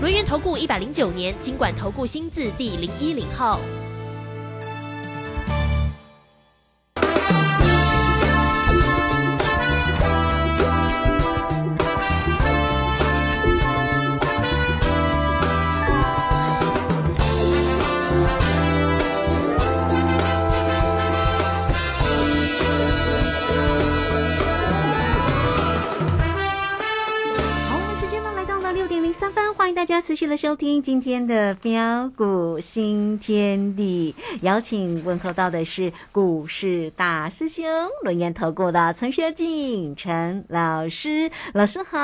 轮源投顾一百零九年经管投顾新字第零一零号。家持续的收听今天的标股新天地，邀请问候到的是股市大师兄轮研投顾的陈学进陈老师，老师好。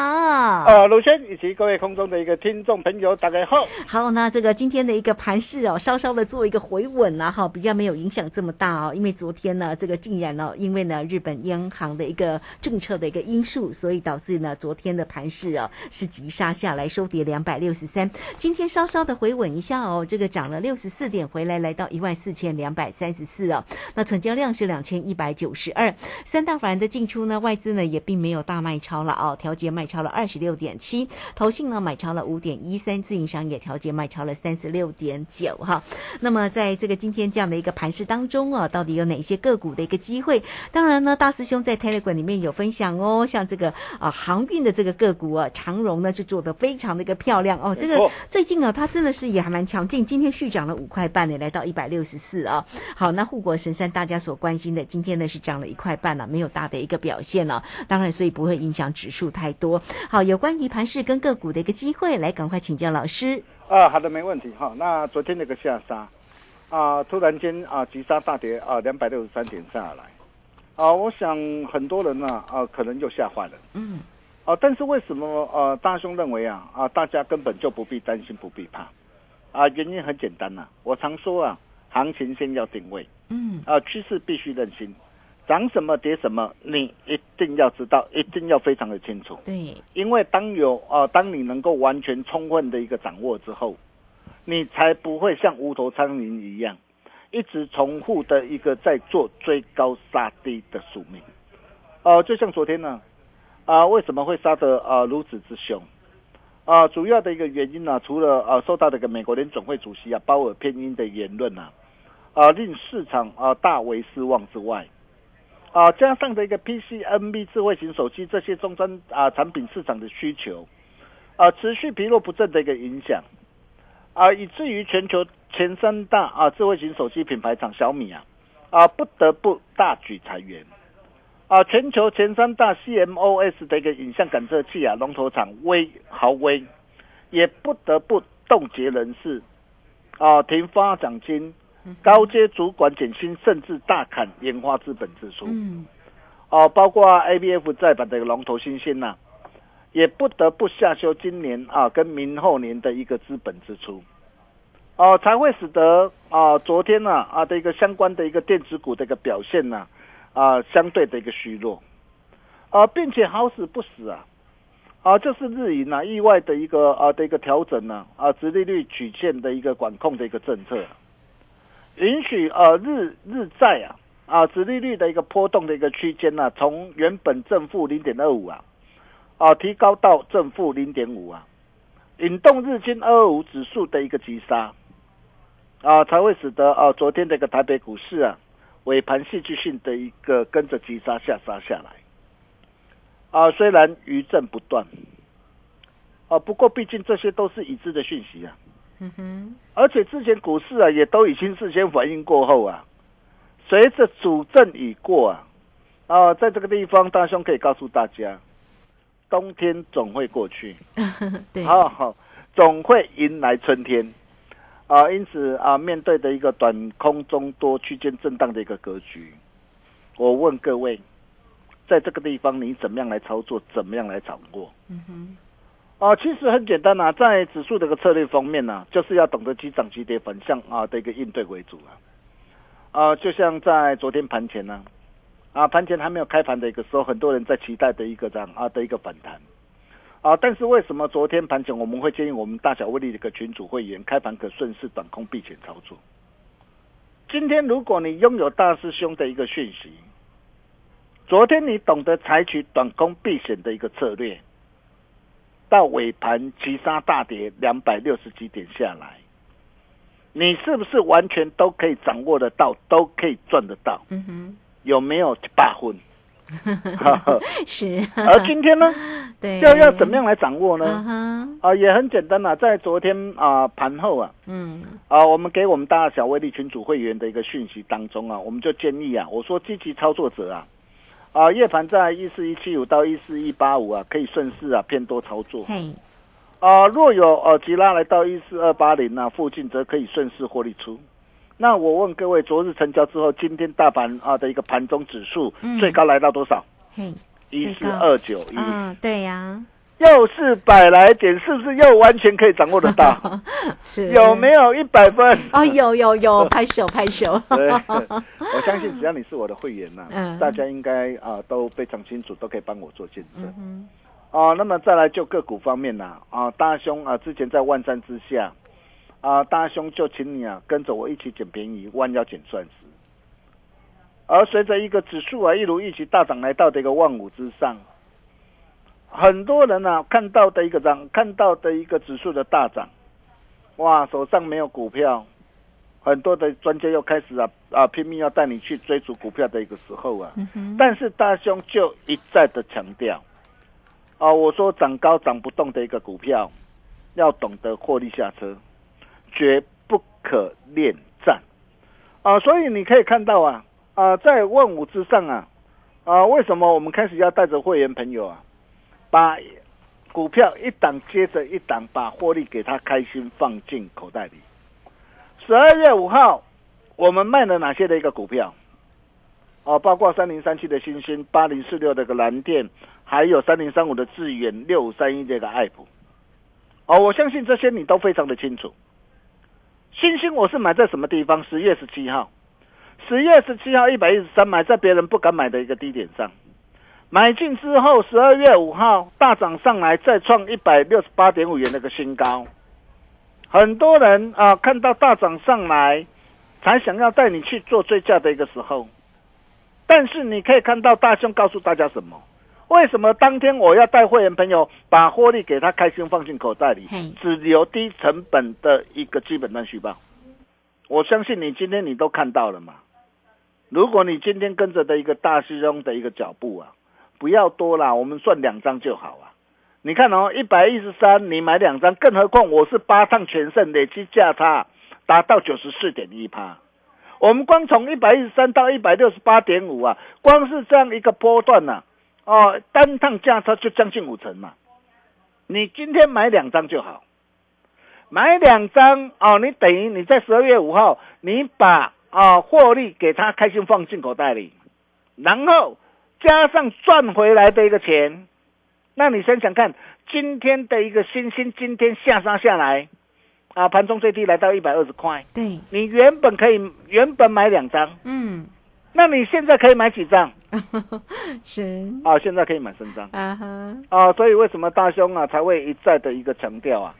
呃，鲁轩以及各位空中的一个听众朋友，大家好。好，那这个今天的一个盘势哦，稍稍的做一个回稳了哈，比较没有影响这么大哦，因为昨天呢，这个竟然呢，因为呢日本央行的一个政策的一个因素，所以导致呢昨天的盘势哦是急杀下来，收跌两百六。十三，今天稍稍的回稳一下哦，这个涨了六十四点，回来来到一万四千两百三十四哦。那成交量是两千一百九十二，三大法人的进出呢，外资呢也并没有大卖超了哦，调节卖超了二十六点七，投信呢买超了五点一三，自营商也调节卖超了三十六点九哈。那么在这个今天这样的一个盘势当中啊，到底有哪些个股的一个机会？当然呢，大师兄在 Telegram 里面有分享哦，像这个啊航运的这个个股啊，长荣呢就做的非常的一个漂亮。这个最近啊，它真的是也还蛮强劲，今天续涨了五块半呢，来到一百六十四啊。好，那护国神山大家所关心的，今天呢是涨了一块半了，没有大的一个表现了。当然，所以不会影响指数太多。好，有关于盘市跟个股的一个机会，来赶快请教老师。啊，好的，没问题哈。那昨天那个下杀啊，突然间啊急杀大跌啊，两百六十三点下来啊，我想很多人呢啊可能就吓坏了。嗯。哦，但是为什么呃，大兄认为啊啊，大家根本就不必担心，不必怕，啊，原因很简单呐，我常说啊，行情先要定位，嗯，啊，趋势必须认清，涨什么跌什么，你一定要知道，一定要非常的清楚，对，因为当有啊，当你能够完全充分的一个掌握之后，你才不会像无头苍蝇一样，一直重复的一个在做追高杀低的宿命，哦，就像昨天呢。啊，为什么会杀得啊如此之凶？啊，主要的一个原因呢，除了啊受到这个美国联总会主席啊鲍尔偏鹰的言论呢，啊令市场啊大为失望之外，啊加上的一个 PC、NB 智慧型手机这些终端啊产品市场的需求，啊持续疲弱不振的一个影响，啊以至于全球前三大啊智慧型手机品牌厂小米啊啊不得不大举裁员。啊，全球前三大 CMOS 的一个影像感测器啊，龙头厂威豪威也不得不冻结人事，啊，停发奖金，高阶主管减薪，甚至大砍研发资本支出。嗯，哦，包括 ABF 在版的龙头新星呐，也不得不下修今年啊跟明后年的一个资本支出，哦，才会使得啊昨天呢啊的一个相关的一个电子股的一个表现呢。啊，相对的一个虚弱，啊，并且好死不死啊，啊，这是日银啊意外的一个啊的一个调整呢，啊，直利率曲线的一个管控的一个政策，允许呃日日债啊啊直利率的一个波动的一个区间呢，从原本正负零点二五啊，啊提高到正负零点五啊，引动日经二二五指数的一个急杀，啊，才会使得啊昨天这个台北股市啊。尾盘戏剧性的一个跟着急杀下杀下来，啊，虽然余震不断，啊，不过毕竟这些都是已知的讯息啊，嗯哼，而且之前股市啊也都已经事先反应过后啊，随着主震已过啊，啊，在这个地方大兄可以告诉大家，冬天总会过去，对，好好，总会迎来春天。啊，因此啊，面对的一个短空中多区间震荡的一个格局，我问各位，在这个地方你怎么样来操作，怎么样来掌握？嗯哼，啊，其实很简单呐，在指数的一个策略方面呢，就是要懂得急涨急跌反向啊的一个应对为主啊。啊，就像在昨天盘前呢，啊，盘前还没有开盘的一个时候，很多人在期待的一个这样啊的一个反弹。啊，但是为什么昨天盘前我们会建议我们大小威力的一个群主会员开盘可顺势短空避险操作？今天如果你拥有大师兄的一个讯息，昨天你懂得采取短空避险的一个策略。到尾盘急杀大跌两百六十几点下来，你是不是完全都可以掌握得到，都可以赚得到？嗯哼，有没有八分？是。而今天呢？对，要要怎么样来掌握呢？啊，也很简单啊，在昨天啊盘后啊，嗯，啊，我们给我们大小威力群组会员的一个讯息当中啊，我们就建议啊，我说积极操作者啊。啊，夜盘在一四一七五到一四一八五啊，可以顺势啊偏多操作。嘿，啊，若有呃急拉来到一四二八零啊附近，则可以顺势获利出。那我问各位，昨日成交之后，今天大盘啊的一个盘中指数最高来到多少？嘿，一四二九一。嗯，对呀。又是百来点，是不是又完全可以掌握得到？是有没有一百分？哦，有有有，拍手拍手。对，我相信只要你是我的会员呐，大家应该啊都非常清楚，都可以帮我做见证。嗯哦，那么再来就个股方面呐，啊，大兄啊，之前在万山之下，啊，大兄就请你啊跟着我一起捡便宜，弯腰捡钻石。而随着一个指数啊一如一起大涨，来到这个万五之上。很多人呢看到的一个涨，看到的一个指数的大涨，哇，手上没有股票，很多的专家又开始啊啊拼命要带你去追逐股票的一个时候啊，但是大兄就一再的强调，啊，我说涨高涨不动的一个股票，要懂得获利下车，绝不可恋战，啊，所以你可以看到啊啊，在万五之上啊啊，为什么我们开始要带着会员朋友啊？把股票一档接着一档，把获利给他开心放进口袋里。十二月五号，我们卖了哪些的一个股票？哦，包括三零三七的星星，八零四六的个蓝电，还有三零三五的智远，六五三一这个爱普。哦，我相信这些你都非常的清楚。星星我是买在什么地方？十月十七号，十月十七号一百一十三，买在别人不敢买的一个低点上。买进之后，十二月五号大涨上来，再创一百六十八点五元的一个新高。很多人啊，看到大涨上来，才想要带你去做追加的一个时候。但是你可以看到大兄告诉大家什么？为什么当天我要带会员朋友把获利给他开心放进口袋里，只留低成本的一个基本单续报？我相信你今天你都看到了嘛。如果你今天跟着的一个大师兄的一个脚步啊。不要多啦，我们算两张就好啊。你看哦，一百一十三，你买两张，更何况我是八趟全胜，累计价差达到九十四点一趴。我们光从一百一十三到一百六十八点五啊，光是这样一个波段呐，哦，单趟价差就将近五成嘛。你今天买两张就好，买两张哦，你等于你在十二月五号，你把啊获利给他开心放进口袋里，然后。加上赚回来的一个钱，那你想想看，今天的一个星星，今天下杀下来，啊，盘中最低来到一百二十块。对，你原本可以原本买两张，嗯，那你现在可以买几张？是啊，现在可以买三张。啊哈，啊，所以为什么大兄啊才会一再的一个强调啊？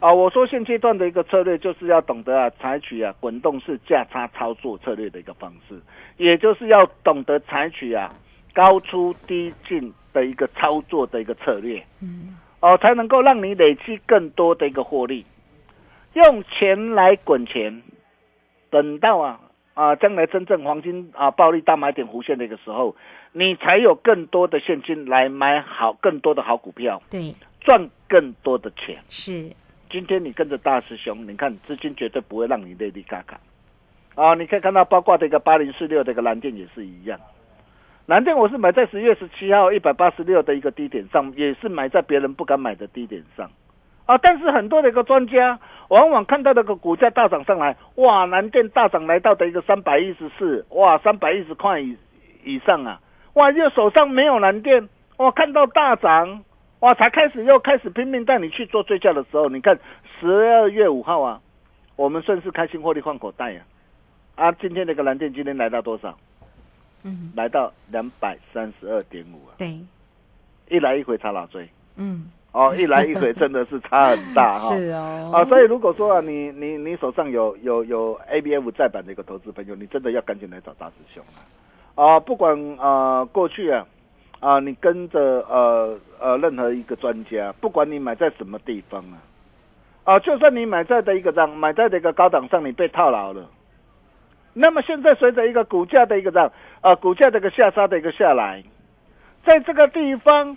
啊，我说现阶段的一个策略就是要懂得啊，采取啊滚动式价差操作策略的一个方式，也就是要懂得采取啊。高出低进的一个操作的一个策略，嗯，哦，才能够让你累积更多的一个获利，用钱来滚钱，等到啊啊将来真正黄金啊暴利大买点弧线的一个时候，你才有更多的现金来买好更多的好股票，对，赚更多的钱。是，今天你跟着大师兄，你看资金绝对不会让你累累嘎嘎，啊，你可以看到包括这个八零四六这个蓝电也是一样。蓝电我是买在十月十七号一百八十六的一个低点上，也是买在别人不敢买的低点上，啊！但是很多的一个专家往往看到那个股价大涨上来，哇！蓝电大涨来到的一个三百一十四，哇，三百一十块以以上啊，哇！又手上没有蓝电，哇！看到大涨，哇，才开始又开始拼命带你去做追加的时候，你看十二月五号啊，我们顺势开心获利换口袋呀、啊，啊，今天那个蓝电今天来到多少？嗯，来到两百三十二点五啊，对，一来一回差老追嗯，哦，一来一回真的是差很大 哈。是哦，啊，所以如果说啊，你你你手上有有有 ABF 再版的一个投资朋友，你真的要赶紧来找大师兄啊！啊，不管啊过去啊啊，你跟着呃呃任何一个专家，不管你买在什么地方啊，啊，就算你买在的一个涨，买在的一个高档上，你被套牢了，那么现在随着一个股价的一个涨啊，股价的一个下杀的一个下来，在这个地方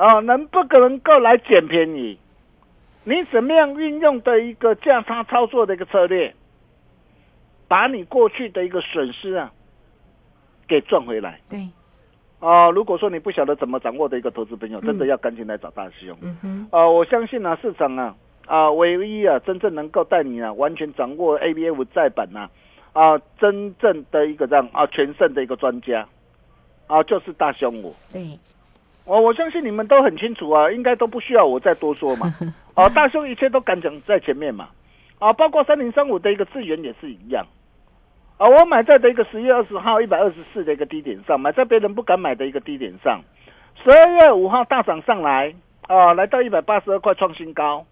啊，能不能够来捡便宜？你怎么样运用的一个价差操作的一个策略，把你过去的一个损失啊，给赚回来对，啊、如果说你不晓得怎么掌握的一个投资朋友，真的嗯要赶紧来找大师兄。嗯哼，啊、我相信啊、市场啊啊、唯一啊真正能够带你啊完全掌握 ABF 再版呐啊真正的一个这样啊全胜的一个专家啊，就是大兄我。对，我我相信你们都很清楚啊，应该都不需要我再多说嘛。哦，大兄一切都敢讲在前面嘛。啊，包括三零三五的一个资源也是一样。啊，我买在的一个十月二十号一百二十四的一个低点上，买在别人不敢买的一个低点上。十二月五号大涨上来，啊，来到一百八十二块创新高。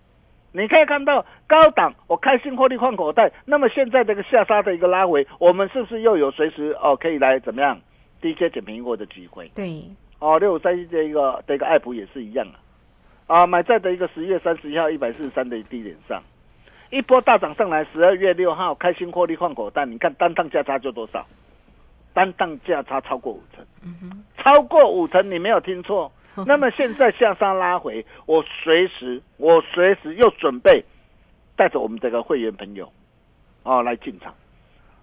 你可以看到高档，我开心获利换口袋。那么现在这个下杀的一个拉回，我们是不是又有随时哦可以来怎么样低阶捡便宜货的机会？对，哦，六五三一这一个的一个爱普也是一样啊，啊，买在的一个十月三十一号一百四十三的低点上，一波大涨上来，十二月六号开心获利换口袋，你看单档价差就多少？单档价差超过五成，嗯，超过五成，你没有听错。那么现在向上拉回，我随时我随时又准备带着我们这个会员朋友啊来进场。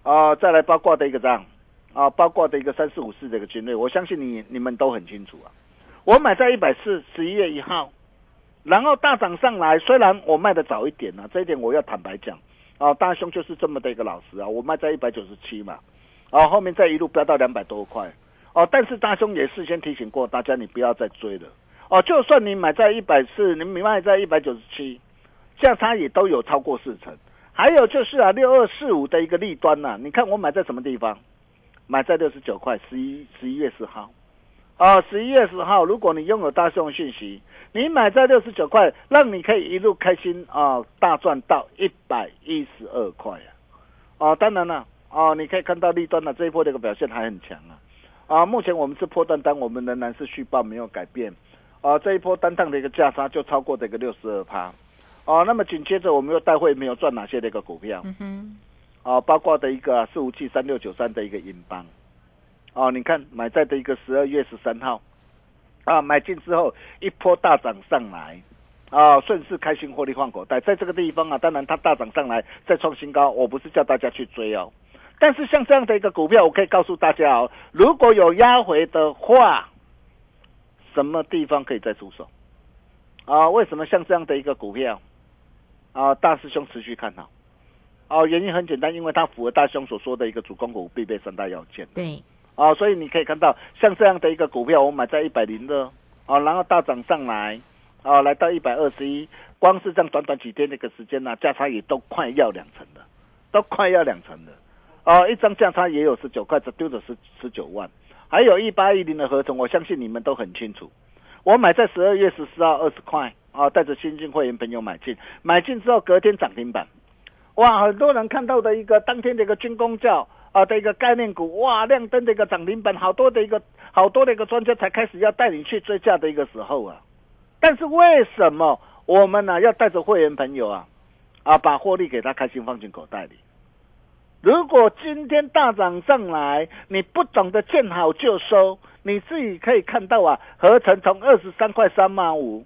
啊，再来八卦的一个账啊，包括的一个三四五四这个军队，我相信你你们都很清楚啊。我买在一百四，十一月一号，然后大涨上来，虽然我卖的早一点呢、这一点我要坦白讲啊，大兄就是这么的一个老实啊，我卖在一百九十七嘛，啊，后面再一路飙到两百多块。哦，但是大兄也事先提醒过大家，你不要再追了。哦，就算你买在一百四，你卖在一百九十七，价差也都有超过四成。还有就是啊，六二四五的一个利端呐、你看我买在什么地方？买在六十九块，十一十一月十号。啊，十一月十号，如果你拥有大兄讯息，你买在六十九块，让你可以一路开心啊，大赚到一百一十二块啊！啊，当然了，啊，你可以看到利端的这一波的一个表现还很强啊。啊，目前我们是破断单，我们仍然是续报没有改变。啊，这一波单档的一个价差就超过这个六十二趴。啊，那么紧接着我们又带会没有赚哪些的一个股票？嗯哼，啊，包括的一个四五七三六九三的一个银邦。哦、你看买在的一个十二月十三号，啊，买进之后一波大涨上来，啊，顺势开心获利换口袋，在这个地方啊，当然它大涨上来再创新高，我不是叫大家去追哦，但是像这样的一个股票，我可以告诉大家哦，如果有压回的话，什么地方可以再出手？啊，为什么像这样的一个股票，啊，大师兄持续看好？哦，原因很简单，因为它符合大兄所说的一个主攻股必备三大要件。对，哦，所以你可以看到像这样的一个股票，我买在一百零二，哦，然后大涨上来，哦，来到一百二十一，光是这样短短几天的一个时间呢、价差也都快要两成了，都快要两成了，哦，一张价差也有十九块，只丢了十十九万，还有一八一零的合同，我相信你们都很清楚，我买在十二月十四号二十块，啊，带着新进会员朋友买进，买进之后隔天涨停板。哇，很多人看到的一个当天的一个军工教啊的一个概念股，哇，亮灯的一个涨停板，好多的一个好多的一个专家才开始要带你去追价的一个时候啊。但是为什么我们呢、要带着会员朋友啊啊把获利给他开心放进口袋里？如果今天大涨上来，你不懂得见好就收，你自己可以看到啊，合成从二十三块三毛五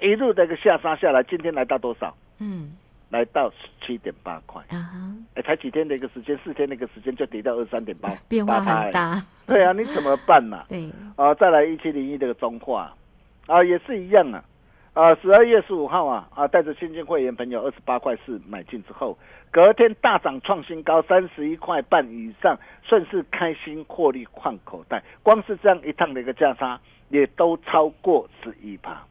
一路的一个下杀下来，今天来到多少？嗯，来到十七点八块。啊哈，哎，才几天的一个时间，四天的一个时间就跌到二三点八，变化很。大，对啊，你怎么办呢、对，啊？再来一七零一这个中化啊，也是一样啊。啊，十二月十五号啊啊，带着新进会员朋友二十八块四买进之后，隔天大涨创新高三十一块半以上，顺势开心获利换口袋。光是这样一趟的一个价差，也都超过十一趴。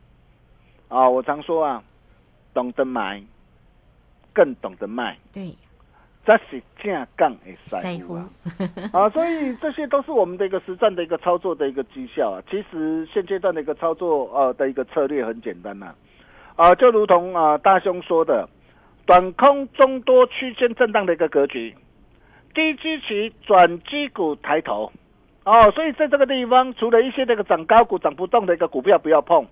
啊，我常说啊，懂得买，更懂得卖，对，这是正杠的师傅啊。啊，所以这些都是我们的一个实战的一个操作的一个绩效啊。其实现阶段的一个操作呃的一个策略很简单呐、啊，就如同啊大兄说的，短空中多区间震荡的一个格局，低基期转基股抬头。哦，所以在这个地方，除了一些这个涨高股、涨不动的一个股票不要碰，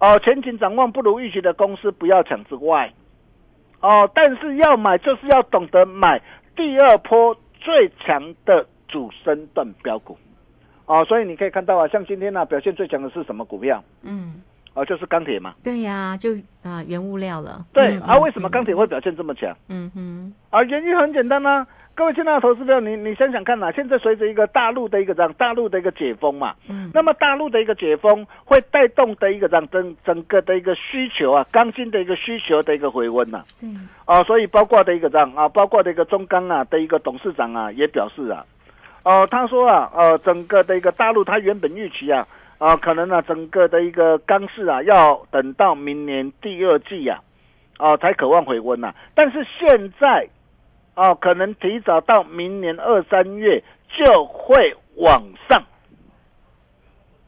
哦，前景展望不如预期的公司不要抢之外，哦，但是要买就是要懂得买第二波最强的主升段标股，哦，所以你可以看到啊，像今天呢、表现最强的是什么股票？嗯，哦，就是钢铁嘛。对呀、就啊原物料了。对，嗯啊，为什么钢铁？会表现这么强？嗯哼，啊，原因很简单呐、各位亲爱的投资者，你你想想看呐、现在随着一个大陆的一个这样大陆的一个解封嘛，嗯那么大陆的一个解封会带动的一个这样整整个的一个需求啊，钢筋的一个需求的一个回温呐、对，啊，所以包括的一个这样啊，包括的一个中钢啊的一个董事长啊也表示啊，呃，他说啊，呃，整个的一个大陆他原本预期啊，啊，可能呢、整个的一个钢市啊要等到明年第二季呀、啊，才渴望回温呐、但是现在啊，可能提早到明年二三月就会往上。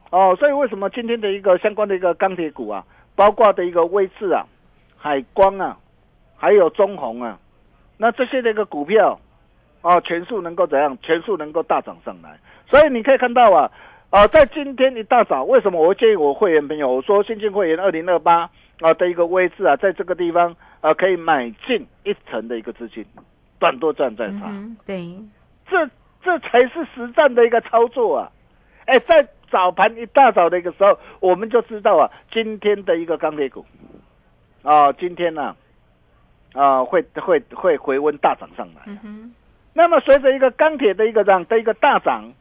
哦，所以为什么今天的一个相关的一个钢铁股啊，包括的一个威智啊、海光啊，还有中红啊，那这些的一个股票，哦，全数能够怎样？全数能够大涨上来。所以你可以看到啊，啊，在今天一大早，为什么我建议我会员朋友，我说新进会员二零二八啊的一个位置啊，在这个地方啊可以买进一层的一个资金，短多赚再差。嗯，对，这这才是实战的一个操作啊！哎，在早盘一大早的一个时候，我们就知道啊，今天的一个钢铁股啊，今天呢啊会会会回温大涨上来。嗯，那么随着一个钢铁的一个涨的一个大涨，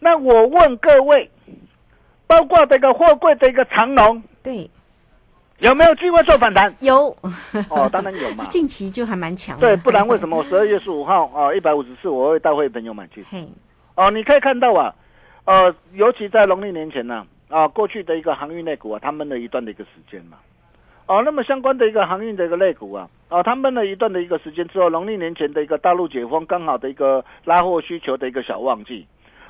那我问各位，包括这个货柜的一个长龙对，有没有机会做反弹？有，哦，当然有嘛。近期就还蛮强的。对，不然为什么我十二月十五号啊一百五十四我会带会朋友买去？嘿，哦，你可以看到啊，呃，尤其在农历年前呢、啊，过去的一个航运类股啊，他闷了一段的一个时间嘛。哦，那么相关的一个航运的一个类股啊，啊，他闷了一段的一个时间之后，农历年前的一个大陆解封，刚好的一个拉货需求的一个小旺季。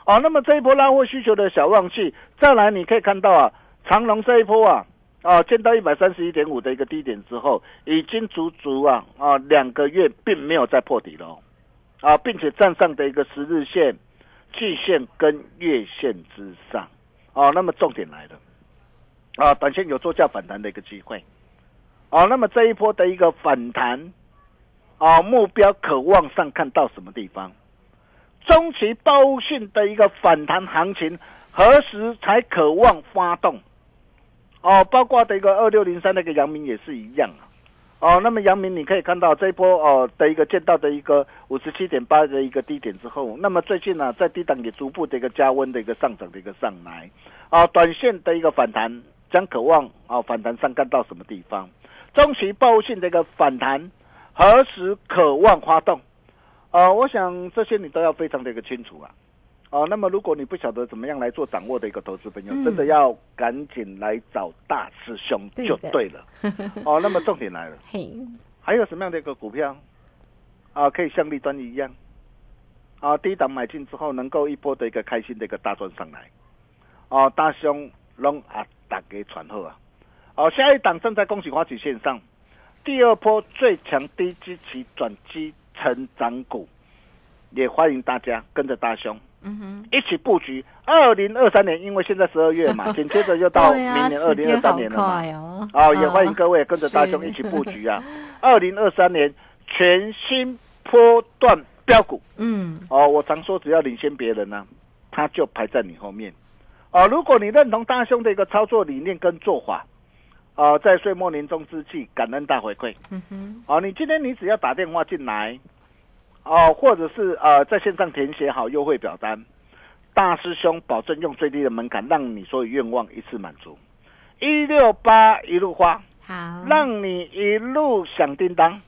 哦，那么这一波拉货需求的小旺季，再来你可以看到啊，长隆这一波啊，啊，见到一百三十一点五的一个低点之后，已经足足啊啊两个月并没有再破底了，啊，并且站上的一个十日线。季线跟月线之上，哦，那么重点来了，啊，短线有做价反弹的一个机会，哦，那么这一波的一个反弹，啊，目标可望上看到什么地方？中期报讯的一个反弹行情何时才可望发动？哦，包括的一个二六零三那个阳明也是一样啊。哦，那么阳明你可以看到这一波哦的一个见到的一个五十七点八的一个低点之后，那么最近呢、在低档也逐步的一个加温的一个上涨的一个上来，啊，短线的一个反弹将渴望啊反弹上干到什么地方？中期报性的一个反弹何时渴望发动？呃，我想这些你都要非常的一个清楚啊。哦，那么如果你不晓得怎么样来做掌握的一个投资朋友，嗯真的要赶紧来找大师兄就对了。哦，那么重点来了，嘿，还有什么样的一个股票啊，可以像立端一样啊，低档买进之后能够一波的一个开心的一个大赚上来？哦，大兄拢啊大家传好啊！哦，下一档正在恭喜花旗线上，第二波最强低基期转基成长股，也欢迎大家跟着大兄嗯哼，一起布局二零二三年，因为现在十二月嘛，紧接着就到明年二零二三年了嘛。快哦。哦，也欢迎各位跟着大是兄一起布局啊！二零二三年全新波段标股嗯，哦，我常说只要领先别人呢、他就排在你后面。哦，如果你认同大兄的一个操作理念跟做法，哦，在岁末年终之际，感恩大回馈。嗯哼，哦，你今天你只要打电话进来，哦，或者是呃在线上填写好优惠表单，大师兄保证用最低的门槛，让你所有愿望一次满足。一六八一路花，好，让你一路响叮当，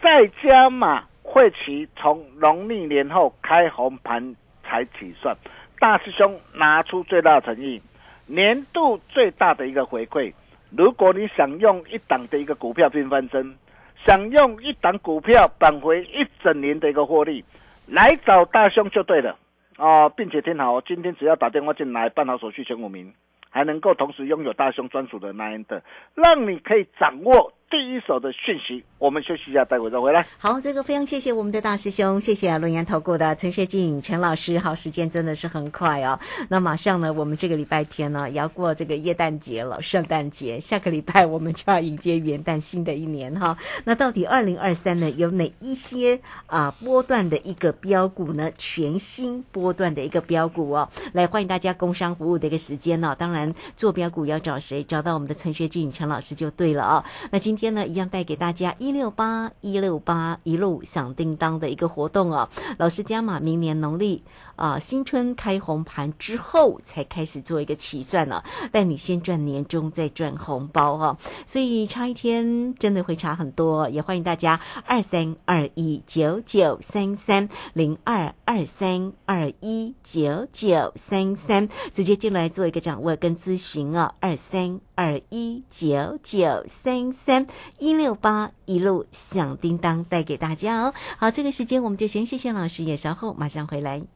再加码会期从农历年后开红盘才起算。大师兄拿出最大的诚意，年度最大的一个回馈。如果你想用一档的一个股票并翻身，想用一档股票扳回一整年的一个获利，来找大兄就对了啊！并且听好，今天只要打电话进来办好手续前五名，还能够同时拥有大兄专属的 nine 的，让你可以掌握。第一手的讯息，我们休息一下，待会再回来。好，这个非常谢谢我们的大师兄，谢谢龙岩投顾的陈学静陈老师。好，时间真的是很快哦。那马上呢，我们这个礼拜天呢，也要过这个耶诞节了，圣诞节。下个礼拜我们就要迎接元旦，新的一年哈。那到底二零二三呢，有哪一些啊波段的一个标股呢？全新波段的一个标股哦，来欢迎大家工商服务的一个时间呢。当然做标股要找谁？找到我们的陈学静陈老师就对了啊。那今今天呢，一样带给大家一六八一六八一路响叮当的一个活动哦。老师加码，明年农历啊新春开红盘之后才开始做一个起算呢，但你先赚年终再赚红包哈，所以差一天真的会差很多。也欢迎大家二三二一九九三三零二二三二一九九三三直接进来做一个掌握跟咨询啊，二三。二一九九三三一六八一路响叮当带给大家哦。好，这个时间我们就先谢谢老师，也稍后马上回来。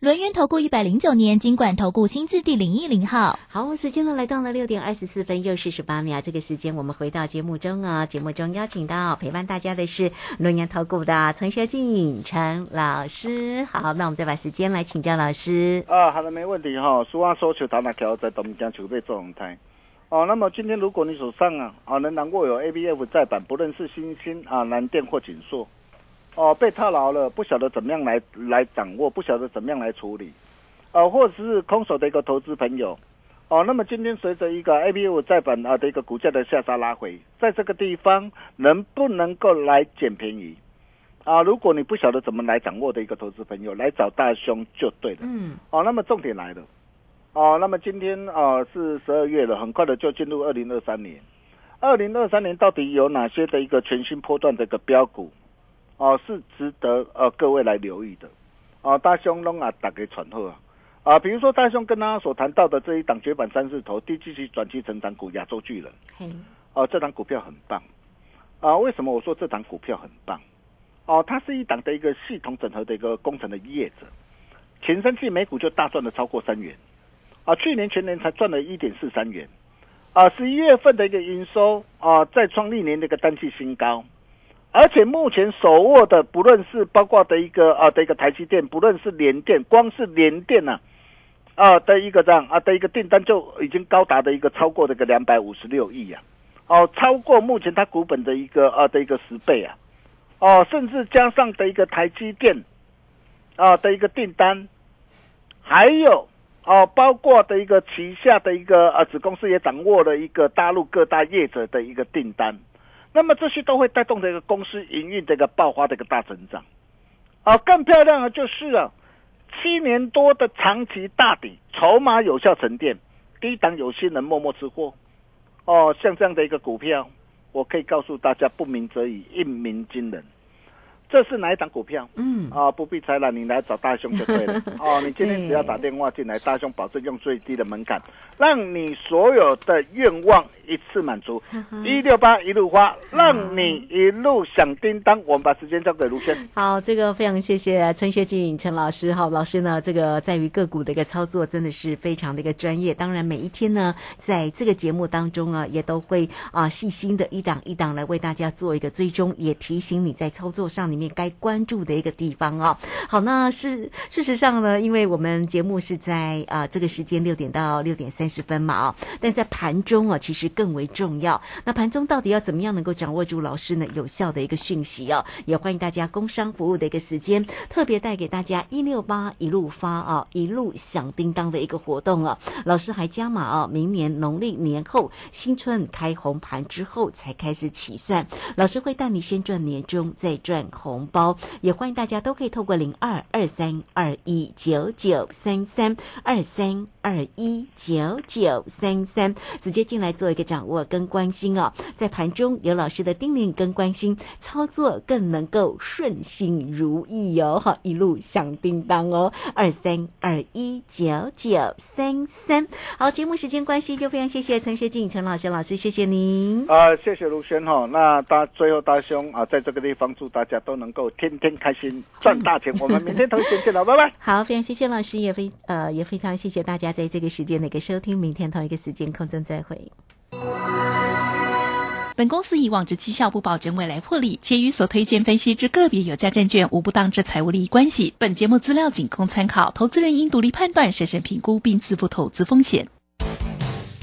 轮源投顾一百零九年金管投顾新字第零一零号，好，时间呢来到了六点二十四分又四十八秒，这个时间我们回到节目中啊，节目中邀请到陪伴大家的是轮源投顾的陈学进陈老师，好，那我们再把时间来请教老师。啊，好的，没问题哈，俗话说求打哪条在东江球被做红台。哦，那么今天如果你手上啊啊仍然握有 A B F 在版，不论是新兴啊蓝电或锦硕。哦，被套牢了，不晓得怎么样来来掌握，不晓得怎么样来处理，呃，或者是空手的一个投资朋友，哦，那么今天随着一个 A B U 再版啊的一个股价的下杀拉回，在这个地方能不能够来捡便宜？啊，如果你不晓得怎么来掌握的一个投资朋友，来找大兄就对了。嗯。哦，那么重点来了，哦，那么今天啊是十二月了，很快的就进入二零二三年，二零二三年到底有哪些的一个全新波段的一个标股？哦，是值得呃各位来留意的，啊，大兄龙啊，打给传后啊，啊，比如说大兄跟他所谈到的这一档绝版三字头低基期转期成长股亚洲巨人，哦，这档股票很棒，啊，为什么我说这档股票很棒？哦，它是一档的一个系统整合的一个工程的业者，前三季每股就大赚了超过三元，啊，去年全年才赚了一点四三元，啊，十一月份的一个营收啊，再创历年的一个单季新高。而且目前手握的，不论是包括的一个啊的一个台积电，不论是联电，光是联电呐，啊的一个这样啊的一个订单就已经高达的一个超过这个两百五十六亿呀，哦，超过目前它股本的一个啊的一个十倍啊，哦，甚至加上的一个台积电啊的一个订单，还有哦包括的一个旗下的一个啊子公司也掌握了一个大陆各大业者的一个订单。那么这些都会带动这个公司营运这个爆发的一个大成长，啊，更漂亮的就是啊，七年多的长期大底，筹码有效沉淀，低档有心人默默吃货，哦，像这样的一个股票，我可以告诉大家，不鸣则已，一鸣惊人。这是哪一档股票？嗯，啊，不必猜了，你来找大兄就对了。哦，你今天只要打电话进来，大兄保证用最低的门槛，让你所有的愿望一次满足。一六八一路花，让你一路响叮当。我们把时间交给卢轩。好，这个非常谢谢陈学静陈老师。好，老师呢，这个在于个股的一个操作真的是非常的一个专业。当然，每一天呢，在这个节目当中啊，也都会啊细心的一档一档来为大家做一个追踪，也提醒你在操作上里面该关注的一个地方啊。好，那是事实上呢，因为我们节目是在啊这个时间六点到六点三十分嘛啊，但在盘中啊，其实更为重要。那盘中到底要怎么样能够掌握住老师呢有效的一个讯息啊？也欢迎大家工商服务的一个时间，特别带给大家一六八一路发啊，一路响叮当的一个活动啊。老师还加码啊，明年农历年后新春开红盘之后才开始起算，老师会带你先赚年终，再赚红包。也欢迎大家都可以透过零二二三二一九九三三二三二一九九三三直接进来做一个掌握跟关心哦。在盘中有老师的叮咛跟关心，操作更能够顺心如意哦，哈，一路响叮当哦，二三二一九九三三。好，节目时间关系，就非常谢谢陈学静陈老师老师，谢谢您。啊、谢谢卢轩哈。那大最后大兄啊，在这个地方祝大家都都能够天天开心，赚大钱。我们明天同一时间见了，拜拜。好，非常谢谢老师，也非呃也非常谢谢大家在这个时间的一个收听，明天同一个时间空中再会。本公司以往之绩效不保证未来获利，且与所推荐分析之个别有价证券无不当之财务利益关系。本节目资料仅供参考，投资人应独立判断、审慎评估并自负投资风险。